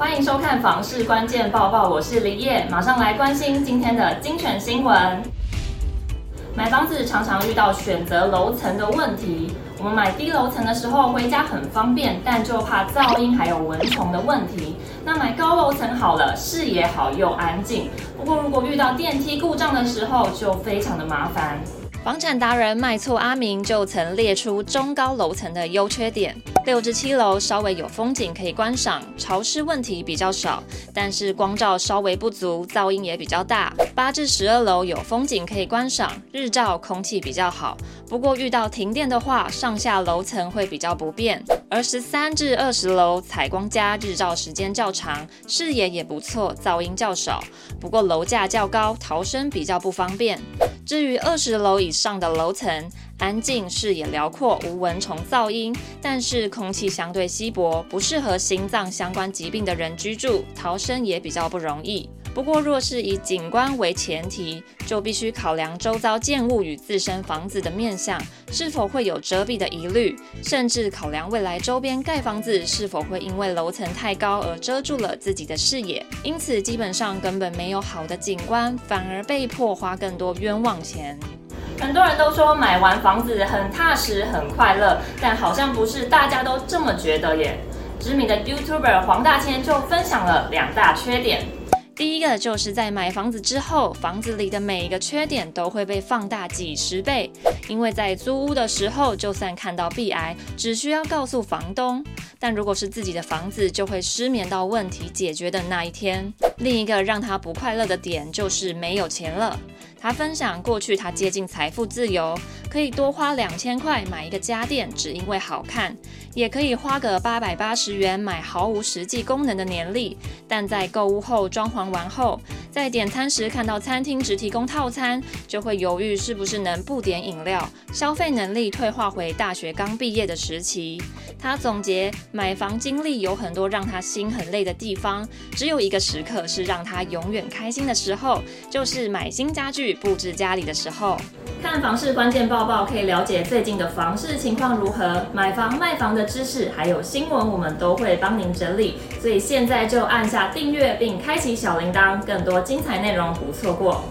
欢迎收看房市关键报报，我是李叶，马上来关心今天的精选新闻。买房子常常遇到选择楼层的问题，我们买低楼层的时候回家很方便，但就怕噪音还有蚊虫的问题。那买高楼层好了，视野好又安静。不过如果遇到电梯故障的时候，就非常的麻烦。房产达人卖厝阿明就曾列出中高楼层的优缺点。六至七楼稍微有风景可以观赏，潮湿问题比较少，但是光照稍微不足，噪音也比较大。八至十二楼有风景可以观赏，日照空气比较好，不过遇到停电的话，上下楼层会比较不便。而十三至二十楼采光佳，日照时间较长，视野也不错，噪音较少，不过楼价较高，逃生比较不方便。至于二十楼以上的楼层，安静，视野辽阔，无蚊虫噪音，但是空气相对稀薄，不适合心脏相关疾病的人居住，逃生也比较不容易。不过，若是以景观为前提，就必须考量周遭建物与自身房子的面向是否会有遮蔽的疑虑，甚至考量未来周边盖房子是否会因为楼层太高而遮住了自己的视野。因此，基本上根本没有好的景观，反而被迫花更多冤枉钱。很多人都说买完房子很踏实、很快乐，但好像不是大家都这么觉得耶。知名的 YouTuber 黄大千就分享了两大缺点。第一个就是在买房子之后，房子里的每一个缺点都会被放大几十倍，因为在租屋的时候，就算看到壁癌，只需要告诉房东；但如果是自己的房子，就会失眠到问题解决的那一天。另一个让他不快乐的点就是没有钱了。他分享过去他接近财富自由，可以多花两千块买一个家电，只因为好看。也可以花个八百八十元买毫无实际功能的年历，但在购物后装潢完后，在点餐时看到餐厅只提供套餐，就会犹豫是不是能不点饮料，消费能力退化回大学刚毕业的时期。他总结买房经历有很多让他心很累的地方，只有一个时刻是让他永远开心的时候，就是买新家具布置家里的时候。看房市关键报报可以了解最近的房市情况如何，买房卖房的知识还有新闻，我们都会帮您整理。所以现在就按下订阅并开启小铃铛，更多精彩内容不错过。